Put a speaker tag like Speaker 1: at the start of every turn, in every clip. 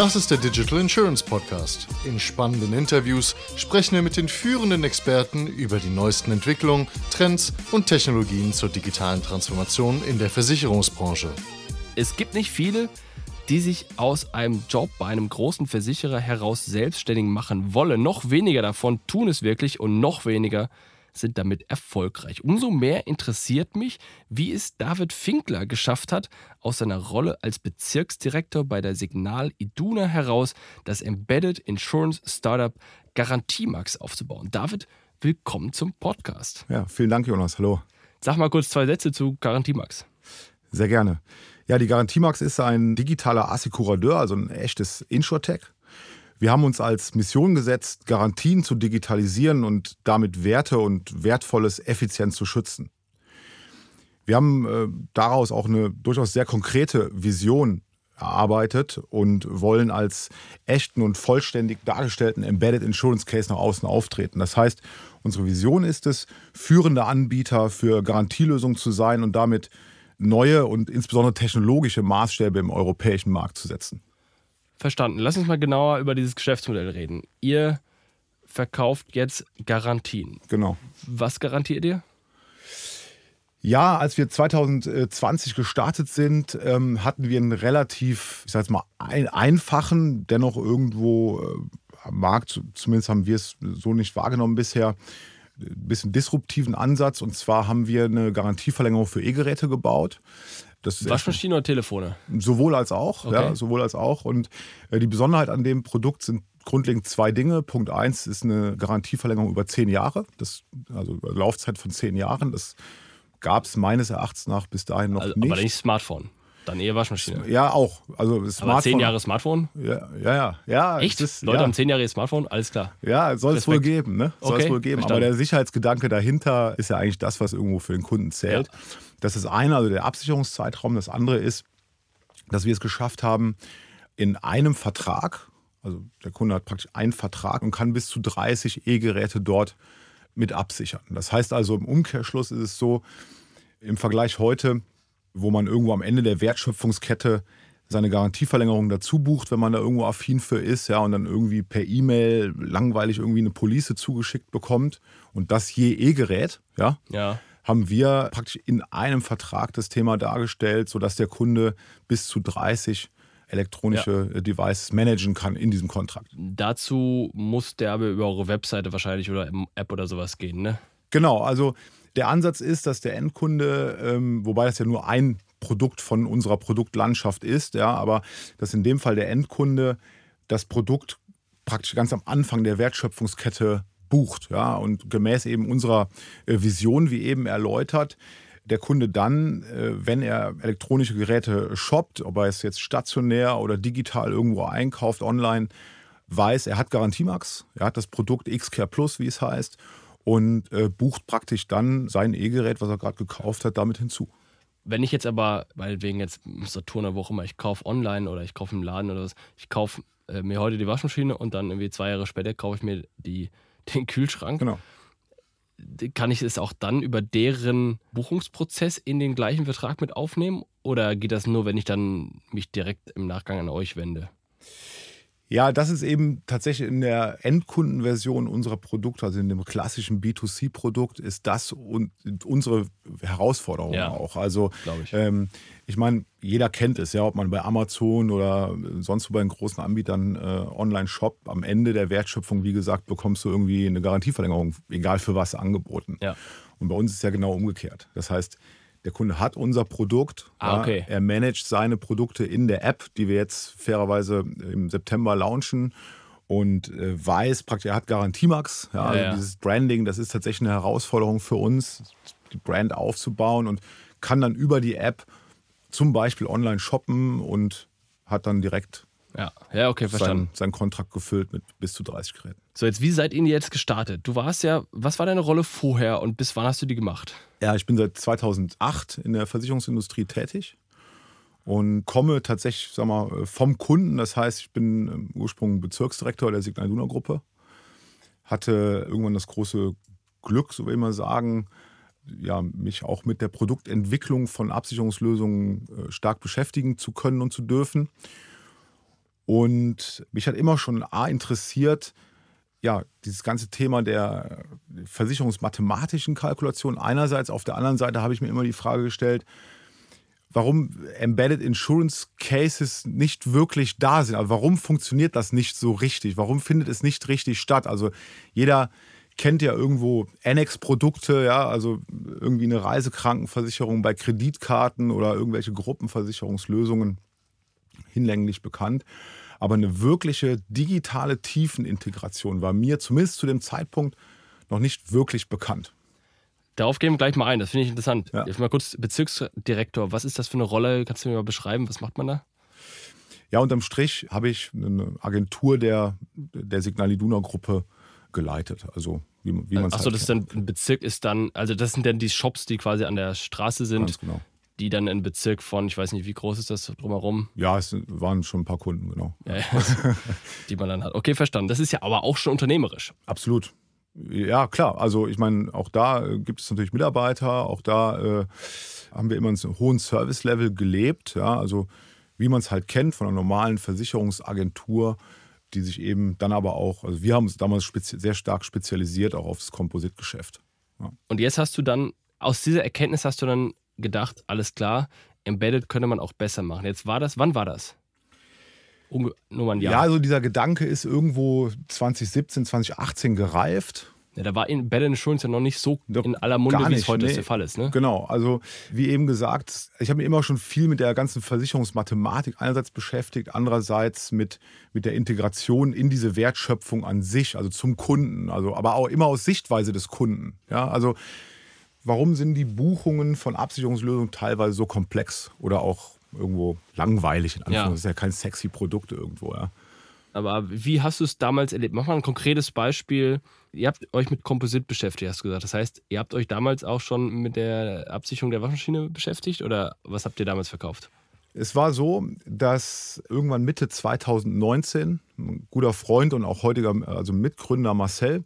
Speaker 1: Das ist der Digital Insurance Podcast. In spannenden Interviews sprechen wir mit den führenden Experten über die neuesten Entwicklungen, Trends und Technologien zur digitalen Transformation in der Versicherungsbranche.
Speaker 2: Es gibt nicht viele, die sich aus einem Job bei einem großen Versicherer heraus selbstständig machen wollen. Noch weniger davon tun es wirklich und noch weniger sind damit erfolgreich. Umso mehr interessiert mich, wie es David Finkler geschafft hat, aus seiner Rolle als Bezirksdirektor bei der Signal Iduna heraus das Embedded Insurance Startup Garantiemax aufzubauen. David, willkommen zum Podcast.
Speaker 3: Ja, vielen Dank, Jonas. Hallo.
Speaker 2: Sag mal kurz zwei Sätze zu Garantiemax.
Speaker 3: Sehr gerne. Ja, die Garantiemax ist ein digitaler Assekurateur, also ein echtes Insurtech. Wir haben uns als Mission gesetzt, Garantien zu digitalisieren und damit Werte und Wertvolles effizient zu schützen. Wir haben äh, daraus auch eine durchaus sehr konkrete Vision erarbeitet und wollen als echten und vollständig dargestellten Embedded Insurance Case nach außen auftreten. Das heißt, unsere Vision ist es, führende Anbieter für Garantielösungen zu sein und damit neue und insbesondere technologische Maßstäbe im europäischen Markt zu setzen.
Speaker 2: Verstanden. Lass uns mal genauer über dieses Geschäftsmodell reden. Ihr verkauft jetzt Garantien.
Speaker 3: Genau.
Speaker 2: Was garantiert ihr?
Speaker 3: Ja, als wir 2020 gestartet sind, ähm, hatten wir einen relativ, ich sag jetzt mal, ein, einfachen, dennoch irgendwo äh, am Markt, zumindest haben wir es so nicht wahrgenommen bisher, ein bisschen disruptiven Ansatz. Und zwar haben wir eine Garantieverlängerung für E-Geräte gebaut.
Speaker 2: Waschmaschine oder Telefone?
Speaker 3: Sowohl als auch, okay. ja, sowohl als auch. Und äh, die Besonderheit an dem Produkt sind grundlegend zwei Dinge. Punkt eins ist eine Garantieverlängerung über zehn Jahre, das, also Laufzeit von zehn Jahren. Das gab es meines Erachtens nach bis dahin noch also, nicht.
Speaker 2: Aber nicht Smartphone. Dann eher Waschmaschine.
Speaker 3: Ja, auch. Also Smartphone.
Speaker 2: Aber zehn Jahre Smartphone?
Speaker 3: Ja, ja, ja. ja
Speaker 2: Echt? Ist, Leute ja. haben zehn Jahre Smartphone? Alles klar.
Speaker 3: Ja, soll es wohl geben, ne? Soll okay, es wohl geben. Verstanden. Aber der Sicherheitsgedanke dahinter ist ja eigentlich das, was irgendwo für den Kunden zählt. Ja. Das ist eine, also der Absicherungszeitraum. Das andere ist, dass wir es geschafft haben, in einem Vertrag, also der Kunde hat praktisch einen Vertrag und kann bis zu 30 E-Geräte dort mit absichern. Das heißt also, im Umkehrschluss ist es so, im Vergleich heute, wo man irgendwo am Ende der Wertschöpfungskette seine Garantieverlängerung dazu bucht, wenn man da irgendwo affin für ist, ja, und dann irgendwie per E-Mail langweilig irgendwie eine Police zugeschickt bekommt und das je E-Gerät, ja,
Speaker 2: ja,
Speaker 3: haben wir praktisch in einem Vertrag das Thema dargestellt, sodass der Kunde bis zu 30 elektronische ja. Devices managen kann in diesem Kontrakt.
Speaker 2: Dazu muss der aber über eure Webseite wahrscheinlich oder App oder sowas gehen, ne?
Speaker 3: Genau, also der Ansatz ist, dass der Endkunde, ähm, wobei das ja nur ein Produkt von unserer Produktlandschaft ist, ja, aber dass in dem Fall der Endkunde das Produkt praktisch ganz am Anfang der Wertschöpfungskette bucht. Ja, und gemäß eben unserer äh, Vision, wie eben erläutert, der Kunde dann, äh, wenn er elektronische Geräte shoppt, ob er es jetzt stationär oder digital irgendwo einkauft, online, weiß, er hat Garantiemax, er hat das Produkt Xcare Plus, wie es heißt, und äh, bucht praktisch dann sein E-Gerät, was er gerade gekauft hat, damit hinzu.
Speaker 2: Wenn ich jetzt aber, weil wegen jetzt Saturn oder wo auch immer, ich kaufe online oder ich kaufe im Laden oder was, ich kaufe äh, mir heute die Waschmaschine und dann irgendwie zwei Jahre später kaufe ich mir die, den Kühlschrank.
Speaker 3: Genau.
Speaker 2: Kann ich es auch dann über deren Buchungsprozess in den gleichen Vertrag mit aufnehmen? Oder geht das nur, wenn ich dann mich direkt im Nachgang an euch wende?
Speaker 3: Ja, das ist eben tatsächlich in der Endkundenversion unserer Produkte, also in dem klassischen B2C-Produkt, ist das und unsere Herausforderung ja, auch. Also
Speaker 2: ich,
Speaker 3: ähm, ich meine, jeder kennt es, ja, ob man bei Amazon oder sonst wo bei den großen Anbietern äh, online shoppt. Am Ende der Wertschöpfung, wie gesagt, bekommst du irgendwie eine Garantieverlängerung, egal für was angeboten.
Speaker 2: Ja.
Speaker 3: Und bei uns ist es ja genau umgekehrt. Das heißt, der Kunde hat unser Produkt.
Speaker 2: Ah, okay.
Speaker 3: ja, er managt seine Produkte in der App, die wir jetzt fairerweise im September launchen und äh, weiß praktisch, er hat Garantiemax. Ja, also
Speaker 2: ja.
Speaker 3: Dieses Branding, das ist tatsächlich eine Herausforderung für uns, die Brand aufzubauen und kann dann über die App zum Beispiel online shoppen und hat dann direkt
Speaker 2: ja, ja okay, verstanden.
Speaker 3: Sein, sein Kontrakt gefüllt mit bis zu 30 Geräten.
Speaker 2: So, jetzt, wie seid ihr jetzt gestartet? Du warst ja, was war deine Rolle vorher und bis wann hast du die gemacht?
Speaker 3: Ja, ich bin seit 2008 in der Versicherungsindustrie tätig und komme tatsächlich, sag mal, vom Kunden. Das heißt, ich bin im Ursprung Bezirksdirektor der Signal Iduna Gruppe. Hatte irgendwann das große Glück, so will ich mal sagen, ja, mich auch mit der Produktentwicklung von Absicherungslösungen äh, stark beschäftigen zu können und zu dürfen Und mich hat immer schon A interessiert, ja, dieses ganze Thema der versicherungsmathematischen Kalkulation einerseits, auf der anderen Seite habe ich mir immer die Frage gestellt, warum Embedded Insurance Cases nicht wirklich da sind. Also warum funktioniert das nicht so richtig? Warum findet es nicht richtig statt? Also jeder kennt ja irgendwo Annex-Produkte, ja, also irgendwie eine Reisekrankenversicherung bei Kreditkarten oder irgendwelche Gruppenversicherungslösungen hinlänglich bekannt. Aber eine wirkliche digitale Tiefenintegration war mir zumindest zu dem Zeitpunkt noch nicht wirklich bekannt.
Speaker 2: Darauf gehen wir gleich mal ein, das finde ich interessant. Ja. Jetzt mal kurz Bezirksdirektor, was ist das für eine Rolle? Kannst du mir mal beschreiben, was macht man da?
Speaker 3: Ja, unterm Strich habe ich eine Agentur der, der Signal Iduna Gruppe geleitet. Also wie, wie man es
Speaker 2: Achso, halt das ist dann ein Bezirk ist dann, also das sind dann die Shops, die quasi an der Straße sind. Genau die dann ein Bezirk von, ich weiß nicht, wie groß ist das drumherum?
Speaker 3: Ja, es waren schon ein paar Kunden, genau. Ja, ja.
Speaker 2: die man dann hat. Okay, verstanden. Das ist ja aber auch schon unternehmerisch.
Speaker 3: Absolut. Ja, klar. Also ich meine, auch da äh, gibt es natürlich Mitarbeiter, auch da äh, haben wir immer einen hohen Service-Level gelebt. Ja, also wie man es halt kennt von einer normalen Versicherungsagentur, die sich eben dann aber auch, also wir haben uns damals sehr stark spezialisiert auch aufs Kompositgeschäft.
Speaker 2: Ja. Und jetzt hast du dann, aus dieser Erkenntnis hast du dann gedacht, alles klar, Embedded könnte man auch besser machen. Jetzt war das, wann war das?
Speaker 3: Nur mal ein Jahr. Ja, also dieser Gedanke ist irgendwo 2017, 2018 gereift.
Speaker 2: Ja, da war Embedded Insurance ja noch nicht so in aller Munde, wie es heute nee. der Fall ist. Ne?
Speaker 3: Genau, also wie eben gesagt, ich habe mich immer schon viel mit der ganzen Versicherungsmathematik einerseits beschäftigt, andererseits mit, mit der Integration in diese Wertschöpfung an sich, also zum Kunden, also aber auch immer aus Sichtweise des Kunden. Ja, also Warum sind die Buchungen von Absicherungslösungen teilweise so komplex oder auch irgendwo langweilig? In ja. Das ist ja kein sexy Produkt irgendwo. Ja.
Speaker 2: Aber wie hast du es damals erlebt? Mach mal ein konkretes Beispiel. Ihr habt euch mit Komposit beschäftigt, hast du gesagt. Das heißt, ihr habt euch damals auch schon mit der Absicherung der Waschmaschine beschäftigt oder was habt ihr damals verkauft?
Speaker 3: Es war so, dass irgendwann Mitte 2019 ein guter Freund und auch heutiger also Mitgründer Marcel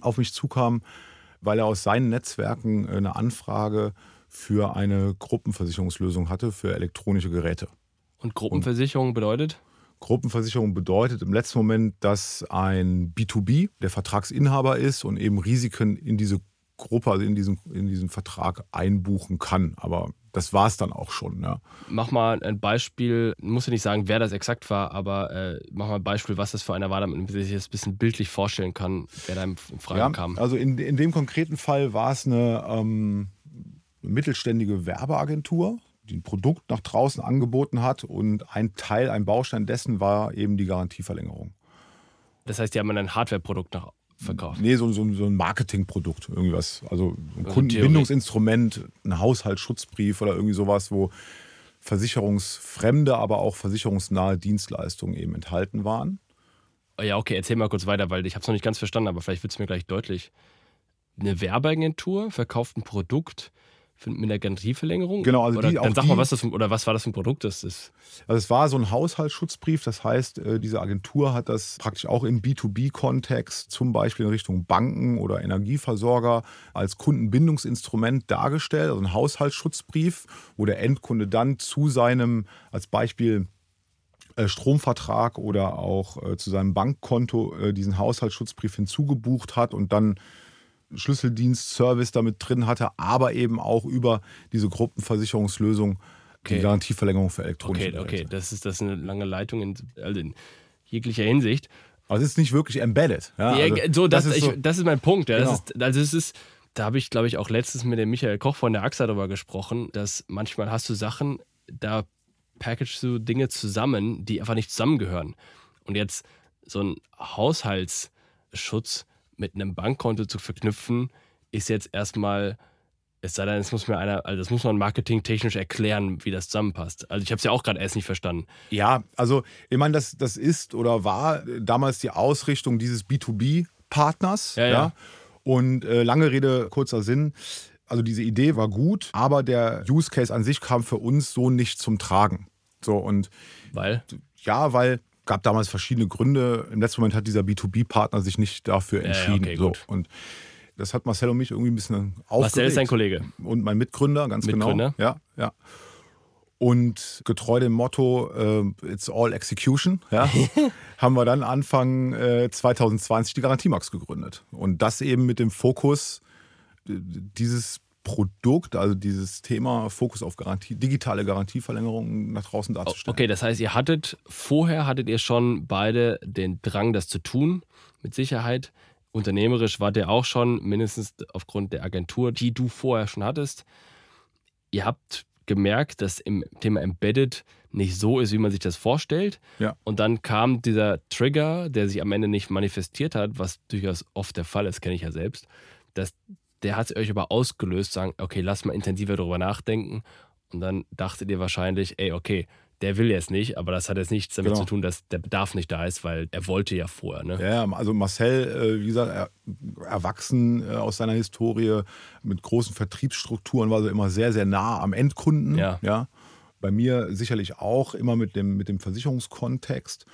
Speaker 3: auf mich zukam weil er aus seinen Netzwerken äh, eine Anfrage für eine Gruppenversicherungslösung hatte für elektronische Geräte.
Speaker 2: Und Gruppenversicherung Und bedeutet?
Speaker 3: Gruppenversicherung bedeutet im letzten Moment, dass ein B2B der Vertragsinhaber ist und eben Risiken in diese Gruppe, also in diesen, in diesen Vertrag einbuchen kann. Aber das war es dann auch schon. Ja.
Speaker 2: Mach mal ein Beispiel, muss ja nicht sagen, wer das exakt war, aber äh, mach mal ein Beispiel, was das für einer war, damit man sich das ein bisschen bildlich vorstellen kann, wer da in Frage ja, kam.
Speaker 3: Also in, in dem konkreten Fall war es eine ähm, mittelständige Werbeagentur, die ein Produkt nach draußen angeboten hat und ein Teil, ein Baustein dessen war eben die Garantieverlängerung.
Speaker 2: Das heißt, die haben ein Hardware-Produkt nach verkauft?
Speaker 3: Nee, so, so, so ein Marketingprodukt, irgendwas. Also ein also Kundenbindungsinstrument, ein Haushaltsschutzbrief oder irgendwie sowas, wo versicherungsfremde, aber auch versicherungsnahe Dienstleistungen eben enthalten waren.
Speaker 2: Ja, okay, erzähl mal kurz weiter, weil ich habe es noch nicht ganz verstanden, aber vielleicht wird es mir gleich deutlich. Eine Werbeagentur verkauft ein Produkt, mit der Garantieverlängerung?
Speaker 3: Genau, also
Speaker 2: oder,
Speaker 3: die,
Speaker 2: dann sag mal, was das oder was war das für ein Produkt? Das ist
Speaker 3: also es war so ein Haushaltsschutzbrief, das heißt, äh, diese Agentur hat das praktisch auch im B2B-Kontext, zum Beispiel in Richtung Banken oder Energieversorger, als Kundenbindungsinstrument dargestellt, also ein Haushaltsschutzbrief, wo der Endkunde dann zu seinem, als Beispiel äh, Stromvertrag oder auch äh, zu seinem Bankkonto diesen Haushaltsschutzbrief hinzugebucht hat und dann Schlüsseldienst-Service damit drin hatte, aber eben auch über diese Gruppenversicherungslösung okay. die Garantieverlängerung für elektronische
Speaker 2: Okay, okay, das ist, das ist eine lange Leitung in, also in jeglicher Hinsicht.
Speaker 3: Aber es ist nicht wirklich embedded.
Speaker 2: Ja, also, so, das, das, ist so, ich, das, ist mein Punkt. Ja. Genau. Ist, also es ist, da habe ich, glaube ich, auch letztens mit dem Michael Koch von der AXA darüber gesprochen, dass manchmal hast du Sachen, da packagest du Dinge zusammen, die einfach nicht zusammengehören. Und jetzt so ein Haushaltsschutz, mit einem Bankkonto zu verknüpfen, ist jetzt erstmal, es sei denn, es muss mir einer, also das muss man marketingtechnisch erklären, wie das zusammenpasst. Also ich habe es ja auch gerade erst nicht verstanden.
Speaker 3: Ja, also ich meine, das, das ist oder war damals die Ausrichtung dieses B2B-Partners. Ja, ja. ja. Und äh, lange Rede, kurzer Sinn. Also diese Idee war gut, aber der Use Case an sich kam für uns so nicht zum Tragen. So und
Speaker 2: weil
Speaker 3: ja, weil gab damals verschiedene Gründe. Im letzten Moment hat dieser B2B-Partner sich nicht dafür entschieden. Ja, okay, so. Und das hat Marcel und mich irgendwie ein bisschen aufgeregt.
Speaker 2: Marcel ist sein Kollege.
Speaker 3: Und mein Mitgründer, ganz genau. Mitgründer. genau. Ja, ja. Und getreu dem Motto, äh, it's all execution, ja, haben wir dann Anfang äh, 2020 die Garantiemax gegründet. Und das eben mit dem Fokus, dieses Produkt, also dieses Thema Fokus auf Garantie, digitale Garantieverlängerung nach draußen darzustellen.
Speaker 2: Okay, das heißt, ihr hattet vorher hattet ihr schon beide den Drang, das zu tun, mit Sicherheit. Unternehmerisch wart ihr auch schon, mindestens aufgrund der Agentur, die du vorher schon hattest. Ihr habt gemerkt, dass im Thema Embedded nicht so ist, wie man sich das vorstellt.
Speaker 3: Ja.
Speaker 2: Und dann kam dieser Trigger, der sich am Ende nicht manifestiert hat, was durchaus oft der Fall ist, kenne ich ja selbst, dass der hat es euch aber ausgelöst, sagen, okay, lass mal intensiver darüber nachdenken. Und dann dachtet ihr wahrscheinlich, ey, okay, der will jetzt nicht, aber das hat jetzt nichts damit genau. zu tun, dass der Bedarf nicht da ist, weil er wollte ja vorher. Ne?
Speaker 3: Ja, also Marcel, äh, wie gesagt, erwachsen äh, aus seiner Historie mit großen Vertriebsstrukturen, war so immer sehr, sehr nah am Endkunden.
Speaker 2: Ja.
Speaker 3: ja. Bei mir sicherlich auch immer mit dem, mit dem Versicherungskontext.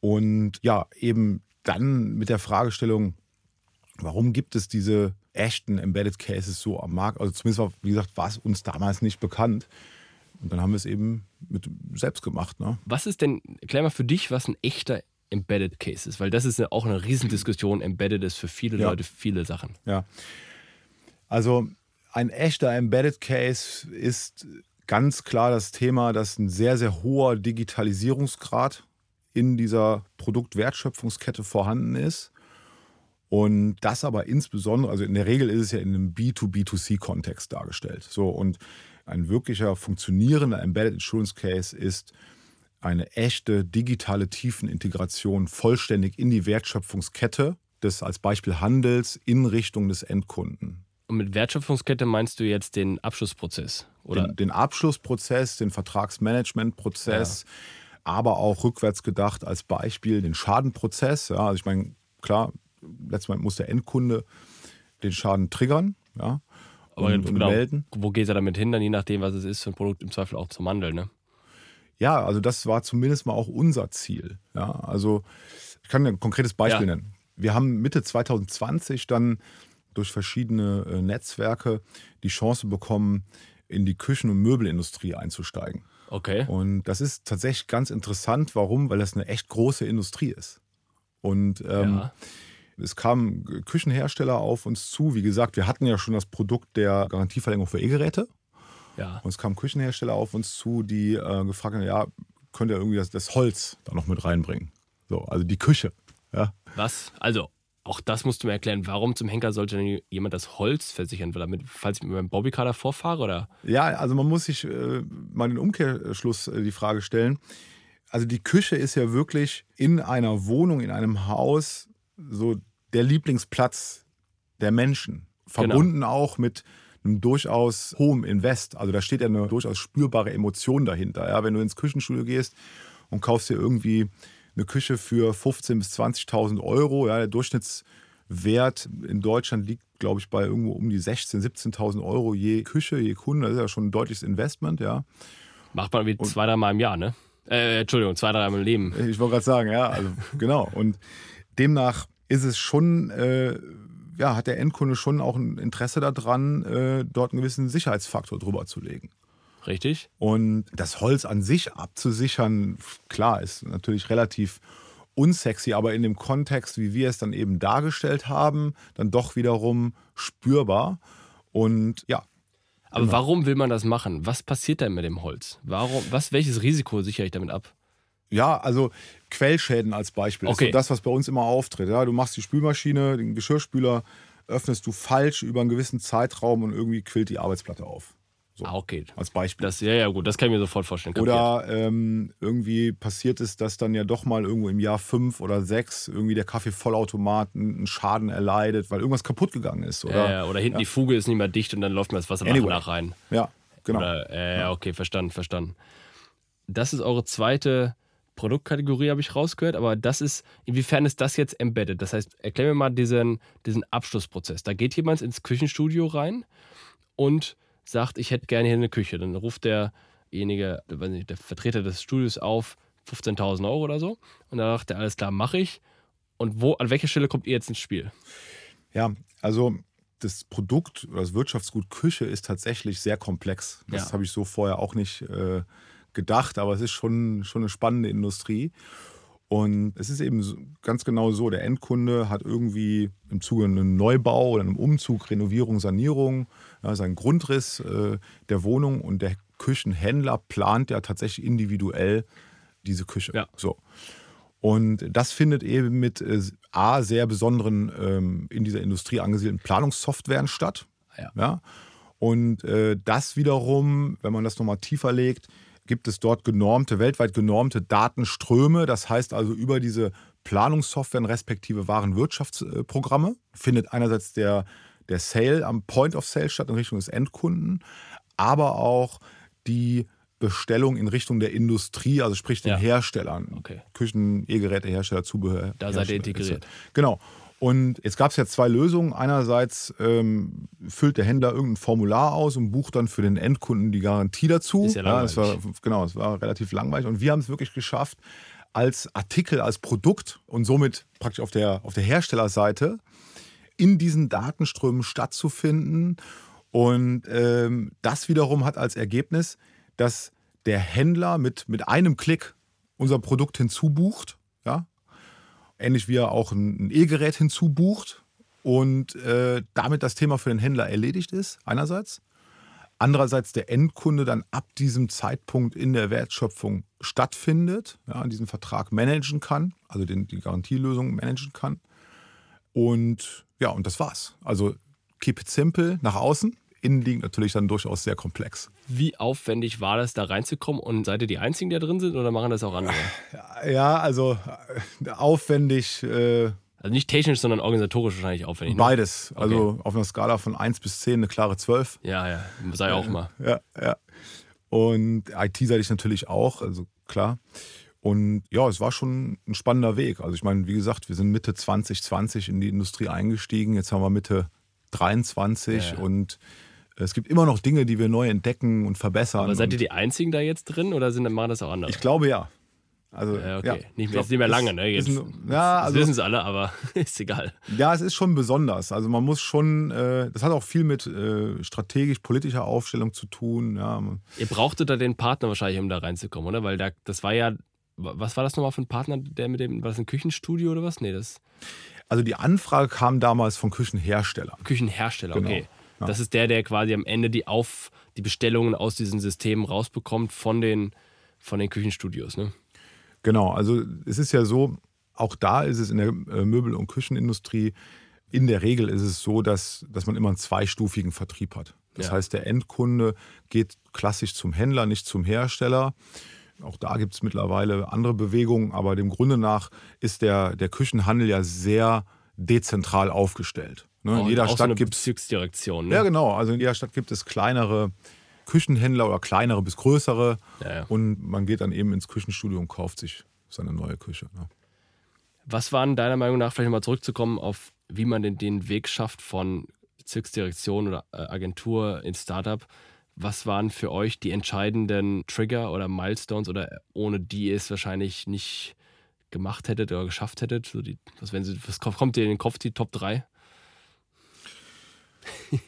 Speaker 3: Und ja, eben dann mit der Fragestellung, warum gibt es diese echten Embedded Cases so am Markt? Also zumindest war, wie gesagt, war es uns damals nicht bekannt. Und dann haben wir es eben mit selbst gemacht. Ne?
Speaker 2: Was ist denn, erklär mal für dich, was ein echter Embedded Case ist? Weil das ist ja auch eine Riesendiskussion. Embedded ist für viele ja. Leute viele Sachen.
Speaker 3: Ja. Also ein echter Embedded Case ist ganz klar das Thema, dass ein sehr, sehr hoher Digitalisierungsgrad in dieser Produktwertschöpfungskette vorhanden ist. Und das aber insbesondere, also in der Regel ist es ja in einem B2B2C-Kontext dargestellt. So, und ein wirklicher funktionierender Embedded Insurance Case ist eine echte digitale Tiefenintegration vollständig in die Wertschöpfungskette des als Beispiel Handels in Richtung des Endkunden.
Speaker 2: Und mit Wertschöpfungskette meinst du jetzt den Abschlussprozess? Oder?
Speaker 3: Den, den Abschlussprozess, den Vertragsmanagementprozess, ja. aber auch rückwärts gedacht als Beispiel den Schadenprozess. Ja, also ich meine, klar, letztes Mal muss der Endkunde den Schaden triggern. Ja,
Speaker 2: aber und, genau, melden. Wo geht er damit hin, dann je nachdem, was es ist für ein Produkt, im Zweifel auch zum Handeln, ne?
Speaker 3: Ja, also das war zumindest mal auch unser Ziel. Ja, also ich kann ein konkretes Beispiel ja. nennen. Wir haben Mitte 2020 dann durch verschiedene äh, Netzwerke die Chance bekommen, in die Küchen- und Möbelindustrie einzusteigen.
Speaker 2: Okay.
Speaker 3: Und das ist tatsächlich ganz interessant. Warum? Weil das eine echt große Industrie ist. Und ähm, ja. Es kamen Küchenhersteller auf uns zu. Wie gesagt, wir hatten ja schon das Produkt der Garantieverlängerung für E-Geräte.
Speaker 2: Ja.
Speaker 3: Und es kamen Küchenhersteller auf uns zu, die äh, gefragt haben, ja, könnt ihr irgendwie das, das, Holz da noch mit reinbringen? So, also die Küche. Ja.
Speaker 2: Was? Also, auch das musst du mir erklären. Warum zum Henker sollte denn jemand das Holz versichern? Damit, falls ich mit meinem Bobbycar davor fahre? Oder?
Speaker 3: Ja, also man muss sich äh, mal den Umkehrschluss äh, die Frage stellen. Also die Küche ist ja wirklich in einer Wohnung, in einem Haus so der Lieblingsplatz der Menschen. Verbunden genau. auch mit einem durchaus hohen Invest. Also da steht ja eine durchaus spürbare Emotion dahinter. Ja, wenn du ins Küchenstudio gehst und kaufst dir irgendwie eine Küche für 15.000 bis 20.000 Euro, ja, der Durchschnittswert in Deutschland liegt, glaube ich, bei irgendwo um die 16.000, 17.000 Euro je Küche, je Kunde. Das ist ja schon ein deutliches Investment, ja.
Speaker 2: Macht man wie und, zwei, dreimal im Jahr, ne? Äh, Entschuldigung, zwei, dreimal im Leben.
Speaker 3: Ich wollte gerade sagen, ja, also genau. Und demnach ist es schon, äh, ja, hat der Endkunde schon auch ein Interesse daran, äh, dort einen gewissen Sicherheitsfaktor drüber zu legen.
Speaker 2: Richtig.
Speaker 3: Und das Holz an sich abzusichern, klar, ist natürlich relativ unsexy, aber in dem Kontext, wie wir es dann eben dargestellt haben, dann doch wiederum spürbar. Und ja.
Speaker 2: Aber genau. warum will man das machen? Was passiert denn mit dem Holz? Warum, was, welches Risiko sichere ich damit ab?
Speaker 3: Ja, also Quellschäden als Beispiel.
Speaker 2: Okay.
Speaker 3: ist so das, was bei uns immer auftritt. Ja, du machst die Spülmaschine, den Geschirrspüler, öffnest du falsch über einen gewissen Zeitraum und irgendwie quillt die Arbeitsplatte auf.
Speaker 2: So, ah, okay.
Speaker 3: Als Beispiel.
Speaker 2: Das, ja, ja, gut, das kann ich mir sofort vorstellen.
Speaker 3: Kapiert. Oder ähm, irgendwie passiert es, dass dann ja doch mal irgendwo im Jahr fünf oder sechs irgendwie der Kaffeevollautomat einen Schaden erleidet, weil irgendwas kaputt gegangen ist. Oder,
Speaker 2: ja, ja, oder hinten ja. die Fuge ist nicht mehr dicht und dann läuft mir das Wasser anyway. nach rein.
Speaker 3: Ja, genau.
Speaker 2: Oder, äh, ja, okay, verstanden, verstanden. Das ist eure zweite Produktkategorie, habe ich rausgehört, aber das ist, inwiefern ist das jetzt embedded? Das heißt, erklär mir mal diesen, diesen Abschlussprozess. Da geht jemand ins Küchenstudio rein und sagt, ich hätte gerne hier eine Küche. Dann ruft derjenige, der Vertreter des Studios auf, 15.000 Euro oder so. Und dann sagt er, alles klar, mache ich. Und wo, an welcher Stelle kommt ihr jetzt ins Spiel?
Speaker 3: Ja, also das Produkt oder das Wirtschaftsgut Küche ist tatsächlich sehr komplex. Das ja. habe ich so vorher auch nicht äh, gedacht, aber es ist schon, schon eine spannende Industrie. Und es ist eben ganz genau so, der Endkunde hat irgendwie im Zuge einem Neubau oder einem Umzug, Renovierung, Sanierung, ja, seinen Grundriss äh, der Wohnung und der Küchenhändler plant ja tatsächlich individuell diese Küche. Ja. So. Und das findet eben mit äh, A, sehr besonderen ähm, in dieser Industrie angesiedelten Planungssoftwaren statt. Ja. ja? Und äh, das wiederum, wenn man das nochmal tiefer legt, gibt es dort genormte, weltweit genormte Datenströme. Das heißt also über diese Planungssoftwaren respektive Warenwirtschaftsprogramme findet einerseits der, der Sale am Point of Sale statt in Richtung des Endkunden, aber auch die Bestellung in Richtung der Industrie, also sprich den ja. Herstellern. Okay. Küchen, E-Gerätehersteller, Zubehör.
Speaker 2: Da seid ihr integriert.
Speaker 3: Genau. Und jetzt gab es ja zwei Lösungen. Einerseits ähm, füllt der Händler irgendein Formular aus und bucht dann für den Endkunden die Garantie dazu.
Speaker 2: Ist ja langweilig.
Speaker 3: Ja, das war, genau, es war relativ langweilig. Und wir haben es wirklich geschafft, als Artikel, als Produkt und somit praktisch auf der, auf der Herstellerseite in diesen Datenströmen stattzufinden. Und ähm, das wiederum hat als Ergebnis, dass der Händler mit, mit einem Klick unser Produkt hinzubucht. Ja? Ähnlich wie er auch ein E-Gerät hinzubucht und äh, damit das Thema für den Händler erledigt ist, einerseits. Andererseits der Endkunde dann ab diesem Zeitpunkt in der Wertschöpfung stattfindet, ja, diesen Vertrag managen kann, also den, die Garantielösung managen kann. Und ja, und das war's. Also keep it simple nach außen, innen liegend natürlich dann durchaus sehr komplex.
Speaker 2: Wie aufwendig war das, da reinzukommen? Und seid ihr die Einzigen, die da drin sind oder machen das auch andere?
Speaker 3: Ja, also äh, aufwendig. Äh,
Speaker 2: also nicht technisch, sondern organisatorisch wahrscheinlich aufwendig.
Speaker 3: Ne? Beides. Okay. Also auf einer Skala von 1 bis 10 eine klare 12.
Speaker 2: Ja, ja, sei auch mal.
Speaker 3: Ja, ja. Und IT-seitig natürlich auch, also klar. Und ja, es war schon ein spannender Weg. Also ich meine, wie gesagt, wir sind Mitte 2020 in die Industrie eingestiegen. Jetzt haben wir Mitte 23 ja. und es gibt immer noch Dinge, die wir neu entdecken und verbessern.
Speaker 2: Aber seid ihr die Einzigen da jetzt drin oder sind, machen das auch andere?
Speaker 3: Ich glaube ja.
Speaker 2: Also, ja, okay. Ja, nicht, glaub, nicht mehr lange, ne? Jetzt,
Speaker 3: ist, ja, also,
Speaker 2: das wissen es alle, aber ist egal.
Speaker 3: Ja, es ist schon besonders. Also man muss schon, äh, das hat auch viel mit äh, strategisch-politischer Aufstellung zu tun. Ja.
Speaker 2: Ihr brauchtet da den Partner wahrscheinlich, um da reinzukommen, oder? Weil da, das war ja, was war das nochmal für ein Partner, der mit dem, war das ein Küchenstudio oder was? Nee, das.
Speaker 3: Also die Anfrage kam damals von Küchenherstellern.
Speaker 2: Küchenhersteller, genau. okay. Ja. Das ist der, der quasi am Ende die, auf, die Bestellungen aus diesen Systemen rausbekommt von den, von den Küchenstudios. Ne?
Speaker 3: Genau, also es ist ja so, auch da ist es in der äh, Möbel- und Küchenindustrie, in der Regel ist es so, dass, dass man immer einen zweistufigen Vertrieb hat. Das ja. heißt, der Endkunde geht klassisch zum Händler, nicht zum Hersteller. Auch da gibt es mittlerweile andere Bewegungen, aber dem Grunde nach ist der, der Küchenhandel ja sehr dezentral aufgestellt.
Speaker 2: Ne? in jeder Stadt so gibt Bezirksdirektion.
Speaker 3: Ne? Ja, genau. Also in jeder Stadt gibt es kleinere Küchenhändler oder kleinere bis größere. Ja, ja. Und man geht dann eben ins Küchenstudio und kauft sich seine neue Küche. Ne?
Speaker 2: Was waren deiner Meinung nach, vielleicht mal zurückzukommen, auf wie man den, den Weg schafft von Bezirksdirektion oder äh, Agentur ins Startup? Was waren für euch die entscheidenden Trigger oder Milestones oder ohne die es wahrscheinlich nicht gemacht hättet oder geschafft hättet? So die, was, wenn sie, was kommt dir in den Kopf, die Top 3?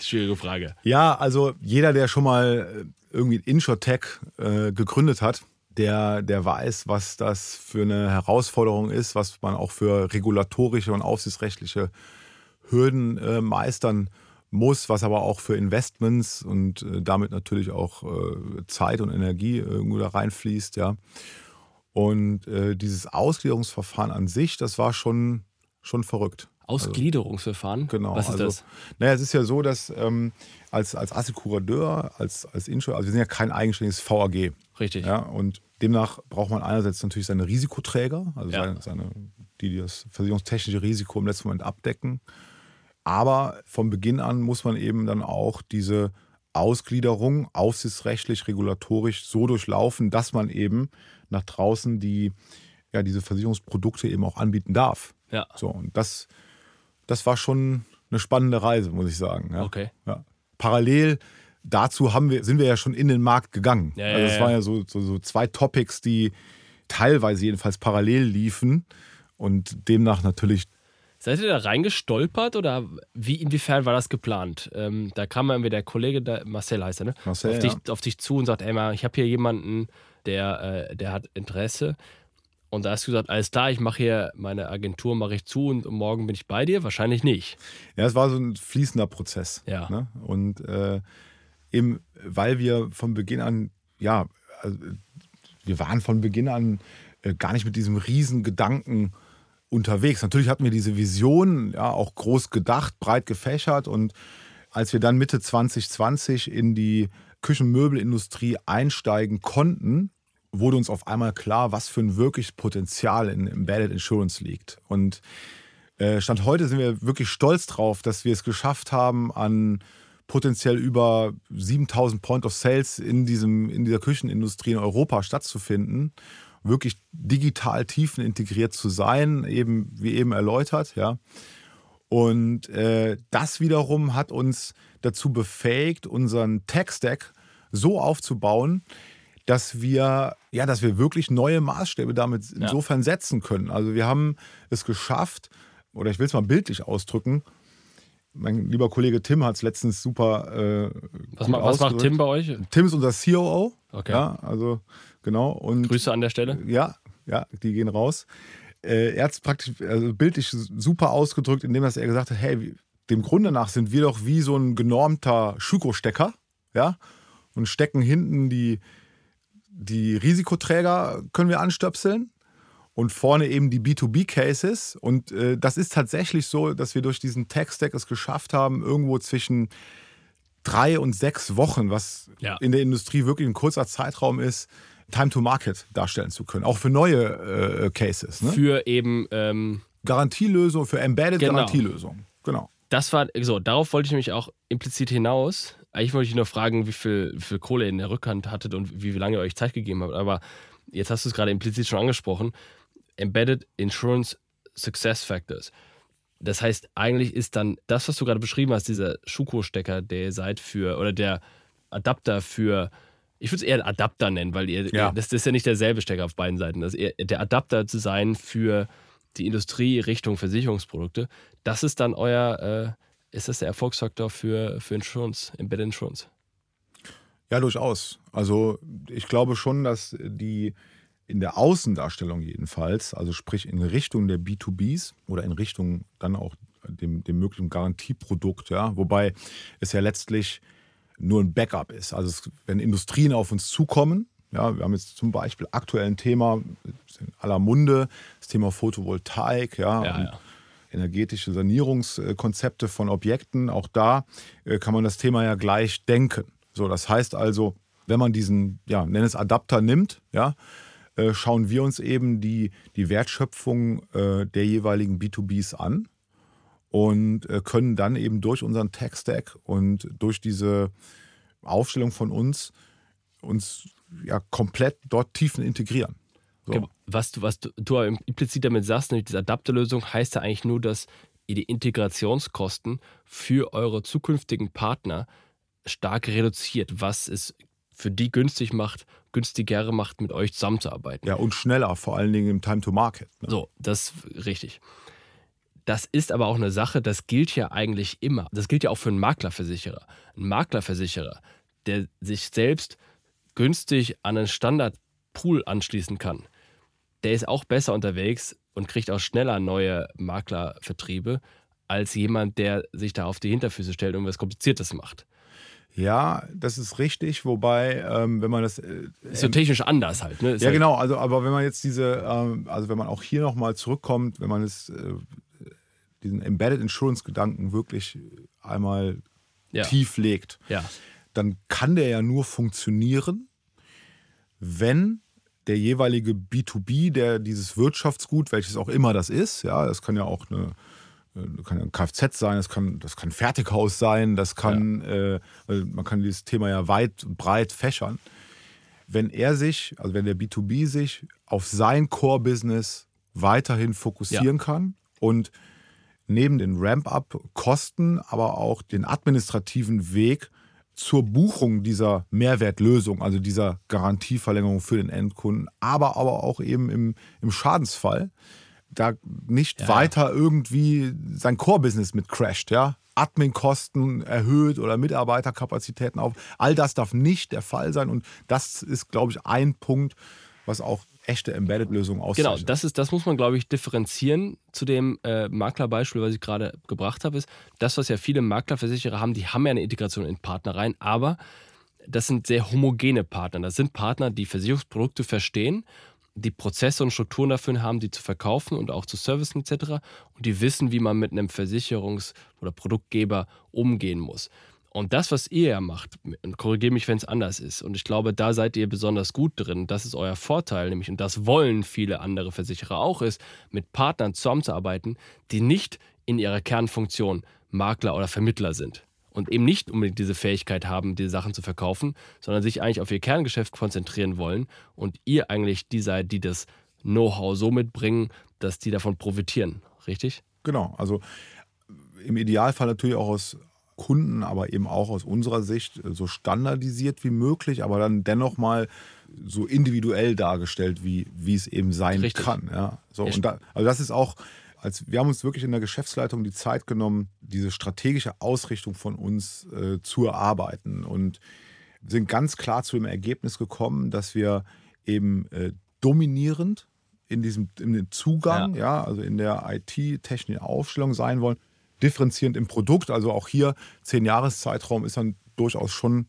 Speaker 2: Schwierige Frage.
Speaker 3: Ja, also jeder, der schon mal äh, irgendwie Insurtech äh, gegründet hat, der, der weiß, was das für eine Herausforderung ist, was man auch für regulatorische und aufsichtsrechtliche Hürden äh, meistern muss muss, was aber auch für Investments und äh, damit natürlich auch äh, Zeit und Energie irgendwo da reinfließt, ja. Und äh, dieses Ausgliederungsverfahren an sich, das war schon, schon verrückt.
Speaker 2: Also Ausgliederungsverfahren?
Speaker 3: Also, genau.
Speaker 2: Was ist
Speaker 3: also,
Speaker 2: das?
Speaker 3: Naja, es ist ja so, dass ähm, als, als Assekurateur, als, als Insur, also wir sind ja kein eigenständiges VAG.
Speaker 2: Richtig.
Speaker 3: Ja, und demnach braucht man einerseits natürlich seine Risikoträger, also ja. seine, seine, die das versicherungstechnische Risiko im letzten Moment abdecken. Aber von Beginn an muss man eben dann auch diese Ausgliederung aufsichtsrechtlich, regulatorisch so durchlaufen, dass man eben nach draußen die, ja, diese Versicherungsprodukte eben auch anbieten darf.
Speaker 2: Ja.
Speaker 3: So, und das, das war schon eine spannende Reise, muss ich sagen. Ja.
Speaker 2: Okay.
Speaker 3: Ja. Parallel dazu haben wir, sind wir ja schon in den Markt gegangen.
Speaker 2: Ja,
Speaker 3: also es waren ja so, so, so zwei Topics, die teilweise jedenfalls parallel liefen und demnach natürlich
Speaker 2: Seid ihr da reingestolpert oder wie inwiefern war das geplant? Ähm, da kam irgendwie der Kollege, der, Marcel heißt er, ne?
Speaker 3: Marcel,
Speaker 2: auf, dich, auf dich zu und sagt, ey, mal, ich habe hier jemanden, der, äh, der hat Interesse. Und da hast du gesagt, alles klar, ich mache hier meine Agentur, mache ich zu und morgen bin ich bei dir? Wahrscheinlich nicht.
Speaker 3: Ja, es war so ein fließender Prozess.
Speaker 2: Ja.
Speaker 3: Ne? Und äh, eben, weil wir von Beginn an, ja, also, wir waren von Beginn an äh, gar nicht mit diesem riesen Gedanken unterwegs. Natürlich hatten wir diese Vision, ja, auch groß gedacht, breit gefächert und als wir dann Mitte 2020 in die Küchenmöbelindustrie einsteigen konnten, wurde uns auf einmal klar, was für ein wirkliches Potenzial in Embedded Insurance liegt. Und äh, Stand heute sind wir wirklich stolz drauf, dass wir es geschafft haben, an potenziell über 7000 Point of Sales in, diesem, in dieser Küchenindustrie in Europa stattzufinden. Wirklich digital tiefen integriert zu sein, eben wie eben erläutert, ja. Und äh, das wiederum hat uns dazu befähigt, unseren Tech-Stack so aufzubauen, dass wir, ja, dass wir wirklich neue Maßstäbe damit insofern ja. setzen können. Also wir haben es geschafft, oder ich will es mal bildlich ausdrücken, mein lieber Kollege Tim hat es letztens super. Äh,
Speaker 2: was, ma was macht Tim bei euch?
Speaker 3: Tim ist unser COO.
Speaker 2: Okay.
Speaker 3: Ja, also genau. Und,
Speaker 2: Grüße an der Stelle.
Speaker 3: Ja, ja, die gehen raus. Äh, er hat es praktisch also bildlich super ausgedrückt, indem er gesagt hat: hey, dem Grunde nach sind wir doch wie so ein genormter Schuko-Stecker, ja, und stecken hinten die, die Risikoträger können wir anstöpseln und vorne eben die B2B-Cases. Und äh, das ist tatsächlich so, dass wir durch diesen Tech-Stack es geschafft haben, irgendwo zwischen drei und sechs Wochen, was ja. in der Industrie wirklich ein kurzer Zeitraum ist, Time to Market darstellen zu können. Auch für neue äh, Cases.
Speaker 2: Ne? Für eben ähm
Speaker 3: Garantielösung, für Embedded genau. Garantielösung. Genau.
Speaker 2: Das war, so, darauf wollte ich nämlich auch implizit hinaus. Eigentlich wollte ich nur fragen, wie viel, wie viel Kohle in der Rückhand hattet und wie lange ihr euch Zeit gegeben habt. Aber jetzt hast du es gerade implizit schon angesprochen. Embedded Insurance Success Factors. Das heißt, eigentlich ist dann das, was du gerade beschrieben hast, dieser Schuko-Stecker, der ihr seid für, oder der Adapter für, ich würde es eher Adapter nennen, weil ihr, ja. das, das, ist ja nicht derselbe Stecker auf beiden Seiten. Das eher, der Adapter zu sein für die Industrie Richtung Versicherungsprodukte, das ist dann euer, äh, ist das der Erfolgsfaktor für, für Insurance, Embedded Insurance?
Speaker 3: Ja, durchaus. Also ich glaube schon, dass die in der Außendarstellung jedenfalls, also sprich in Richtung der B2Bs oder in Richtung dann auch dem, dem möglichen Garantieprodukt, ja, wobei es ja letztlich nur ein Backup ist. Also es, wenn Industrien auf uns zukommen, ja, wir haben jetzt zum Beispiel aktuell ein Thema in aller Munde, das Thema Photovoltaik, ja,
Speaker 2: ja, ja.
Speaker 3: energetische Sanierungskonzepte von Objekten. Auch da äh, kann man das Thema ja gleich denken. So, das heißt also, wenn man diesen, ja, nenn es Adapter nimmt, ja, äh, schauen wir uns eben die, die Wertschöpfung äh, der jeweiligen B2Bs an und äh, können dann eben durch unseren Tech-Stack und durch diese Aufstellung von uns uns ja komplett dort tiefen integrieren.
Speaker 2: So. Okay, was du, was du, du implizit damit sagst, nämlich diese Adapterlösung, heißt ja eigentlich nur, dass ihr die Integrationskosten für eure zukünftigen Partner stark reduziert, was es für die günstig macht, günstiger macht, mit euch zusammenzuarbeiten.
Speaker 3: Ja, und schneller, vor allen Dingen im Time to Market.
Speaker 2: Ne? So, das ist richtig. Das ist aber auch eine Sache, das gilt ja eigentlich immer. Das gilt ja auch für einen Maklerversicherer. Ein Maklerversicherer, der sich selbst günstig an einen Standardpool anschließen kann, der ist auch besser unterwegs und kriegt auch schneller neue Maklervertriebe als jemand, der sich da auf die Hinterfüße stellt und was Kompliziertes macht.
Speaker 3: Ja, das ist richtig, wobei, ähm, wenn man das. Äh,
Speaker 2: ist so technisch anders halt, ne?
Speaker 3: Ist ja, halt genau, also, aber wenn man jetzt diese, ähm, also wenn man auch hier nochmal zurückkommt, wenn man es, äh, diesen Embedded Insurance-Gedanken wirklich einmal ja. tief legt,
Speaker 2: ja.
Speaker 3: dann kann der ja nur funktionieren, wenn der jeweilige B2B, der dieses Wirtschaftsgut, welches auch immer das ist, ja, das kann ja auch eine das kann ein Kfz sein, das kann, das kann Fertighaus sein, das kann, ja. äh, man kann dieses Thema ja weit und breit fächern. Wenn er sich, also wenn der B2B sich auf sein Core-Business weiterhin fokussieren ja. kann und neben den Ramp-up-Kosten, aber auch den administrativen Weg zur Buchung dieser Mehrwertlösung, also dieser Garantieverlängerung für den Endkunden, aber, aber auch eben im, im Schadensfall, da nicht ja. weiter irgendwie sein Core-Business mit crasht, ja. Admin-Kosten erhöht oder Mitarbeiterkapazitäten auf. All das darf nicht der Fall sein und das ist, glaube ich, ein Punkt, was auch echte Embedded-Lösungen auszeichnet.
Speaker 2: Genau, das, ist, das muss man, glaube ich, differenzieren zu dem äh, Maklerbeispiel, was ich gerade gebracht habe, ist, das, was ja viele Maklerversicherer haben, die haben ja eine Integration in Partner rein, aber das sind sehr homogene Partner. Das sind Partner, die Versicherungsprodukte verstehen, die Prozesse und Strukturen dafür haben, die zu verkaufen und auch zu servicen etc. Und die wissen, wie man mit einem Versicherungs- oder Produktgeber umgehen muss. Und das, was ihr ja macht, und korrigiere mich, wenn es anders ist, und ich glaube, da seid ihr besonders gut drin, das ist euer Vorteil, nämlich, und das wollen viele andere Versicherer auch, ist, mit Partnern zusammenzuarbeiten, die nicht in ihrer Kernfunktion Makler oder Vermittler sind und eben nicht unbedingt diese Fähigkeit haben, diese Sachen zu verkaufen, sondern sich eigentlich auf ihr Kerngeschäft konzentrieren wollen und ihr eigentlich die seid, die das Know-how so mitbringen, dass die davon profitieren. Richtig?
Speaker 3: Genau. Also im Idealfall natürlich auch aus Kunden, aber eben auch aus unserer Sicht so standardisiert wie möglich, aber dann dennoch mal so individuell dargestellt, wie, wie es eben sein Richtig. kann. Ja, so, und da, also das ist auch als wir haben uns wirklich in der Geschäftsleitung die Zeit genommen, diese strategische Ausrichtung von uns äh, zu erarbeiten und sind ganz klar zu dem Ergebnis gekommen, dass wir eben äh, dominierend in diesem in dem Zugang, ja. ja also in der IT-technischen Aufstellung sein wollen, differenzierend im Produkt, also auch hier zehn Jahreszeitraum ist dann durchaus schon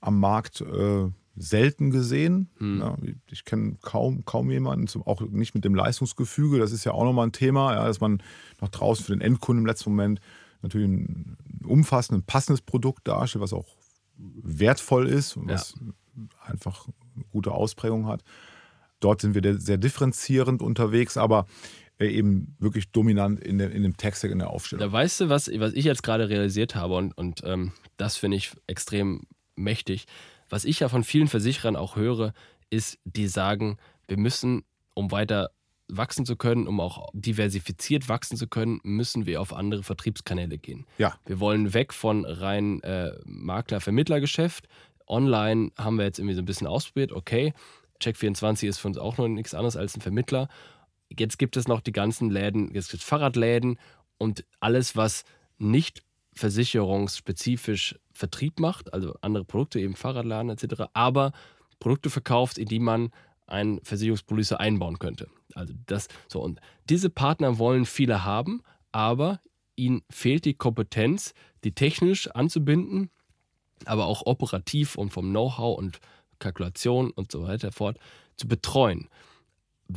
Speaker 3: am Markt äh, selten gesehen. Hm. Ja, ich kenne kaum, kaum jemanden, auch nicht mit dem Leistungsgefüge. Das ist ja auch nochmal ein Thema, ja, dass man nach draußen für den Endkunden im letzten Moment natürlich ein umfassendes, passendes Produkt darstellt, was auch wertvoll ist und ja. was einfach eine gute Ausprägung hat. Dort sind wir sehr differenzierend unterwegs, aber eben wirklich dominant in, der, in dem Text, in der Aufstellung.
Speaker 2: Da weißt du, was, was ich jetzt gerade realisiert habe und, und ähm, das finde ich extrem mächtig. Was ich ja von vielen Versicherern auch höre, ist, die sagen, wir müssen, um weiter wachsen zu können, um auch diversifiziert wachsen zu können, müssen wir auf andere Vertriebskanäle gehen.
Speaker 3: Ja.
Speaker 2: Wir wollen weg von rein äh, Makler-Vermittler-Geschäft. Online haben wir jetzt irgendwie so ein bisschen ausprobiert, okay. Check24 ist für uns auch noch nichts anderes als ein Vermittler. Jetzt gibt es noch die ganzen Läden, jetzt gibt es Fahrradläden und alles, was nicht versicherungsspezifisch Vertrieb macht, also andere Produkte, eben Fahrradladen etc., aber Produkte verkauft, in die man eine Versicherungspolice einbauen könnte. Also das so und diese Partner wollen viele haben, aber ihnen fehlt die Kompetenz, die technisch anzubinden, aber auch operativ und vom Know-how und Kalkulation und so weiter fort zu betreuen.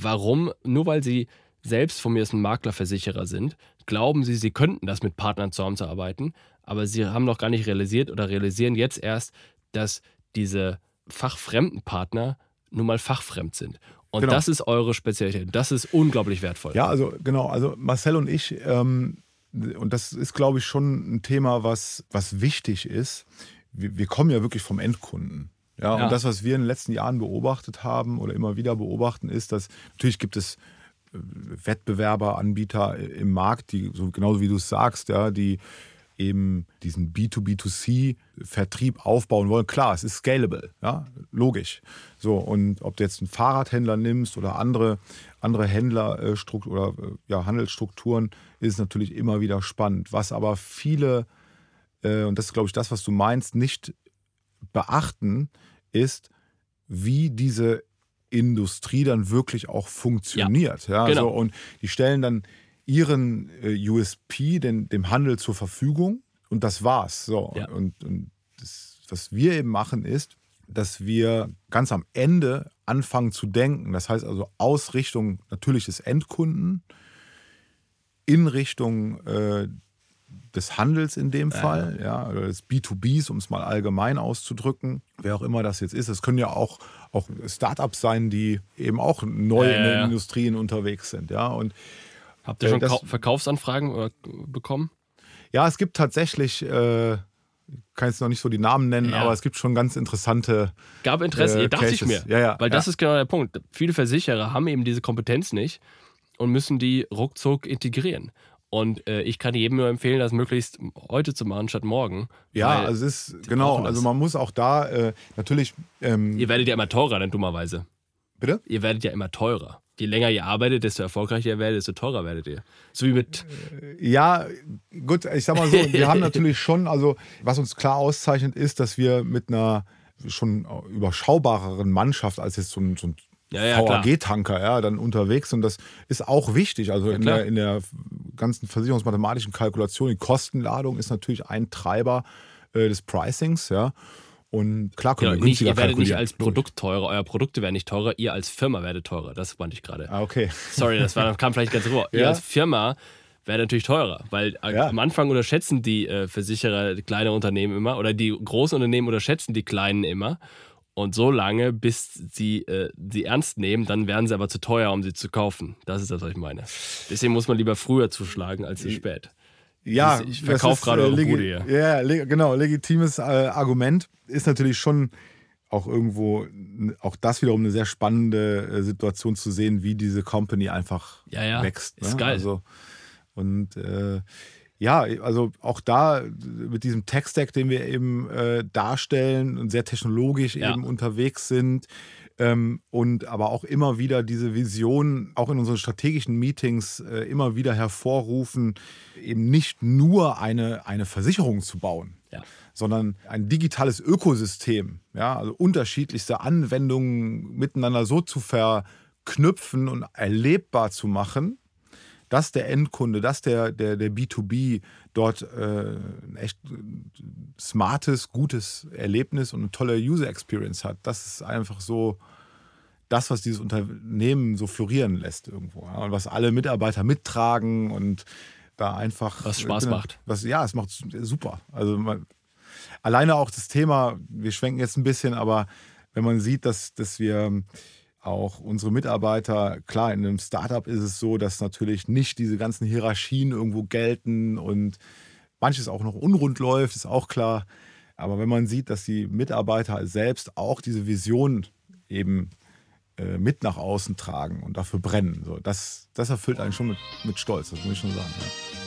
Speaker 2: Warum? Nur weil sie selbst von mir ist ein Maklerversicherer sind, glauben sie, sie könnten das mit Partnern zusammenzuarbeiten, aber sie haben noch gar nicht realisiert oder realisieren jetzt erst, dass diese fachfremden Partner nun mal fachfremd sind. Und genau. das ist eure Spezialität. Das ist unglaublich wertvoll.
Speaker 3: Ja, also genau, also Marcel und ich, ähm, und das ist, glaube ich, schon ein Thema, was, was wichtig ist. Wir, wir kommen ja wirklich vom Endkunden. Ja, ja, und das, was wir in den letzten Jahren beobachtet haben oder immer wieder beobachten, ist, dass natürlich gibt es äh, Wettbewerber, Anbieter im Markt, die, so genauso wie du es sagst, ja, die eben diesen B2B2C-Vertrieb aufbauen wollen. Klar, es ist scalable, ja, logisch. So, und ob du jetzt einen Fahrradhändler nimmst oder andere, andere Händler äh, oder äh, ja, Handelsstrukturen, ist natürlich immer wieder spannend. Was aber viele, äh, und das ist, glaube ich, das, was du meinst, nicht beachten, ist, wie diese Industrie dann wirklich auch funktioniert. Ja, ja genau. so, und die stellen dann ihren äh, USP, den, dem Handel zur Verfügung und das war's. So. Ja. Und, und das, was wir eben machen, ist, dass wir ganz am Ende anfangen zu denken. Das heißt also aus Richtung natürlich des Endkunden, in Richtung äh, des Handels in dem Fall, ja, oder des B2Bs, um es mal allgemein auszudrücken, wer auch immer das jetzt ist. Es können ja auch, auch Startups sein, die eben auch neu ja, in den ja. Industrien unterwegs sind, ja. Und
Speaker 2: Habt ihr schon das, Verkaufsanfragen bekommen?
Speaker 3: Ja, es gibt tatsächlich, äh, kann jetzt noch nicht so die Namen nennen, ja. aber es gibt schon ganz interessante.
Speaker 2: Gab Interesse, äh, dachte Cases. ich mir.
Speaker 3: Ja, ja,
Speaker 2: Weil das ist genau der Punkt. Viele Versicherer haben eben diese Kompetenz nicht und müssen die ruckzuck integrieren. Und äh, ich kann jedem nur empfehlen, das möglichst heute zu machen statt morgen.
Speaker 3: Ja, also es ist genau. Also man muss auch da äh, natürlich.
Speaker 2: Ähm, Ihr werdet ja immer teurer, dann dummerweise.
Speaker 3: Bitte?
Speaker 2: Ihr werdet ja immer teurer. je länger ihr arbeitet, desto erfolgreicher ihr werdet, desto teurer werdet ihr. So wie mit.
Speaker 3: Äh, ja, gut, ich sag mal so, wir haben natürlich schon, also was uns klar auszeichnet, ist, dass wir mit einer schon überschaubareren Mannschaft als jetzt so ein, so ein ja, ja, VAG-Tanker ja, dann unterwegs und das ist auch wichtig. Also ja, in, der, in der ganzen versicherungsmathematischen Kalkulation, die Kostenladung ist natürlich ein Treiber äh, des Pricings, ja. Und klar können
Speaker 2: ja, wir nicht, Ihr werdet nicht als Produkt teurer, euer Produkte werden nicht teurer, ihr als Firma werdet teurer. Das meinte ich gerade.
Speaker 3: Ah, okay.
Speaker 2: Sorry, das war, kam vielleicht ganz rüber. Ihr als Firma wäre natürlich teurer, weil ja. am Anfang unterschätzen die äh, Versicherer kleine Unternehmen immer oder die großen Unternehmen unterschätzen die kleinen immer. Und so lange, bis sie äh, sie ernst nehmen, dann werden sie aber zu teuer, um sie zu kaufen. Das ist das, was ich meine. Deswegen muss man lieber früher zuschlagen als zu spät.
Speaker 3: Ja,
Speaker 2: ich verkaufe gerade äh, eure Bude hier.
Speaker 3: Ja, le genau, legitimes äh, Argument ist natürlich schon auch irgendwo, auch das wiederum eine sehr spannende äh, Situation zu sehen, wie diese Company einfach
Speaker 2: ja, ja.
Speaker 3: wächst.
Speaker 2: Ne? Ist geil.
Speaker 3: Also, und äh, ja, also auch da mit diesem Tech-Stack, den wir eben äh, darstellen und sehr technologisch ja. eben unterwegs sind, ähm, und aber auch immer wieder diese Vision, auch in unseren strategischen Meetings, äh, immer wieder hervorrufen, eben nicht nur eine, eine Versicherung zu bauen, ja. sondern ein digitales Ökosystem, ja, also unterschiedlichste Anwendungen miteinander so zu verknüpfen und erlebbar zu machen, dass der Endkunde, dass der, der, der B2B dort äh, ein echt smartes, gutes Erlebnis und eine tolle User Experience hat. Das ist einfach so das, was dieses Unternehmen so florieren lässt irgendwo. Ja? Und was alle Mitarbeiter mittragen und da einfach.
Speaker 2: Was Spaß
Speaker 3: genau,
Speaker 2: macht.
Speaker 3: Was, ja, es macht super. Also man, alleine auch das Thema, wir schwenken jetzt ein bisschen, aber wenn man sieht, dass, dass wir auch unsere Mitarbeiter, klar, in einem Startup ist es so, dass natürlich nicht diese ganzen Hierarchien irgendwo gelten und manches auch noch unrund läuft, ist auch klar. Aber wenn man sieht, dass die Mitarbeiter selbst auch diese Vision eben mit nach außen tragen und dafür brennen, so, das, das erfüllt einen schon mit, mit Stolz, das muss ich schon sagen. Ja.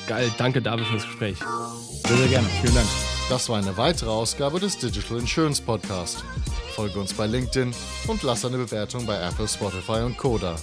Speaker 2: Geil, danke David fürs Gespräch.
Speaker 3: Sehr, sehr gerne, vielen Dank.
Speaker 1: Das war eine weitere Ausgabe des Digital Insurance Podcast. Folge uns bei LinkedIn und lass eine Bewertung bei Apple, Spotify und Koda.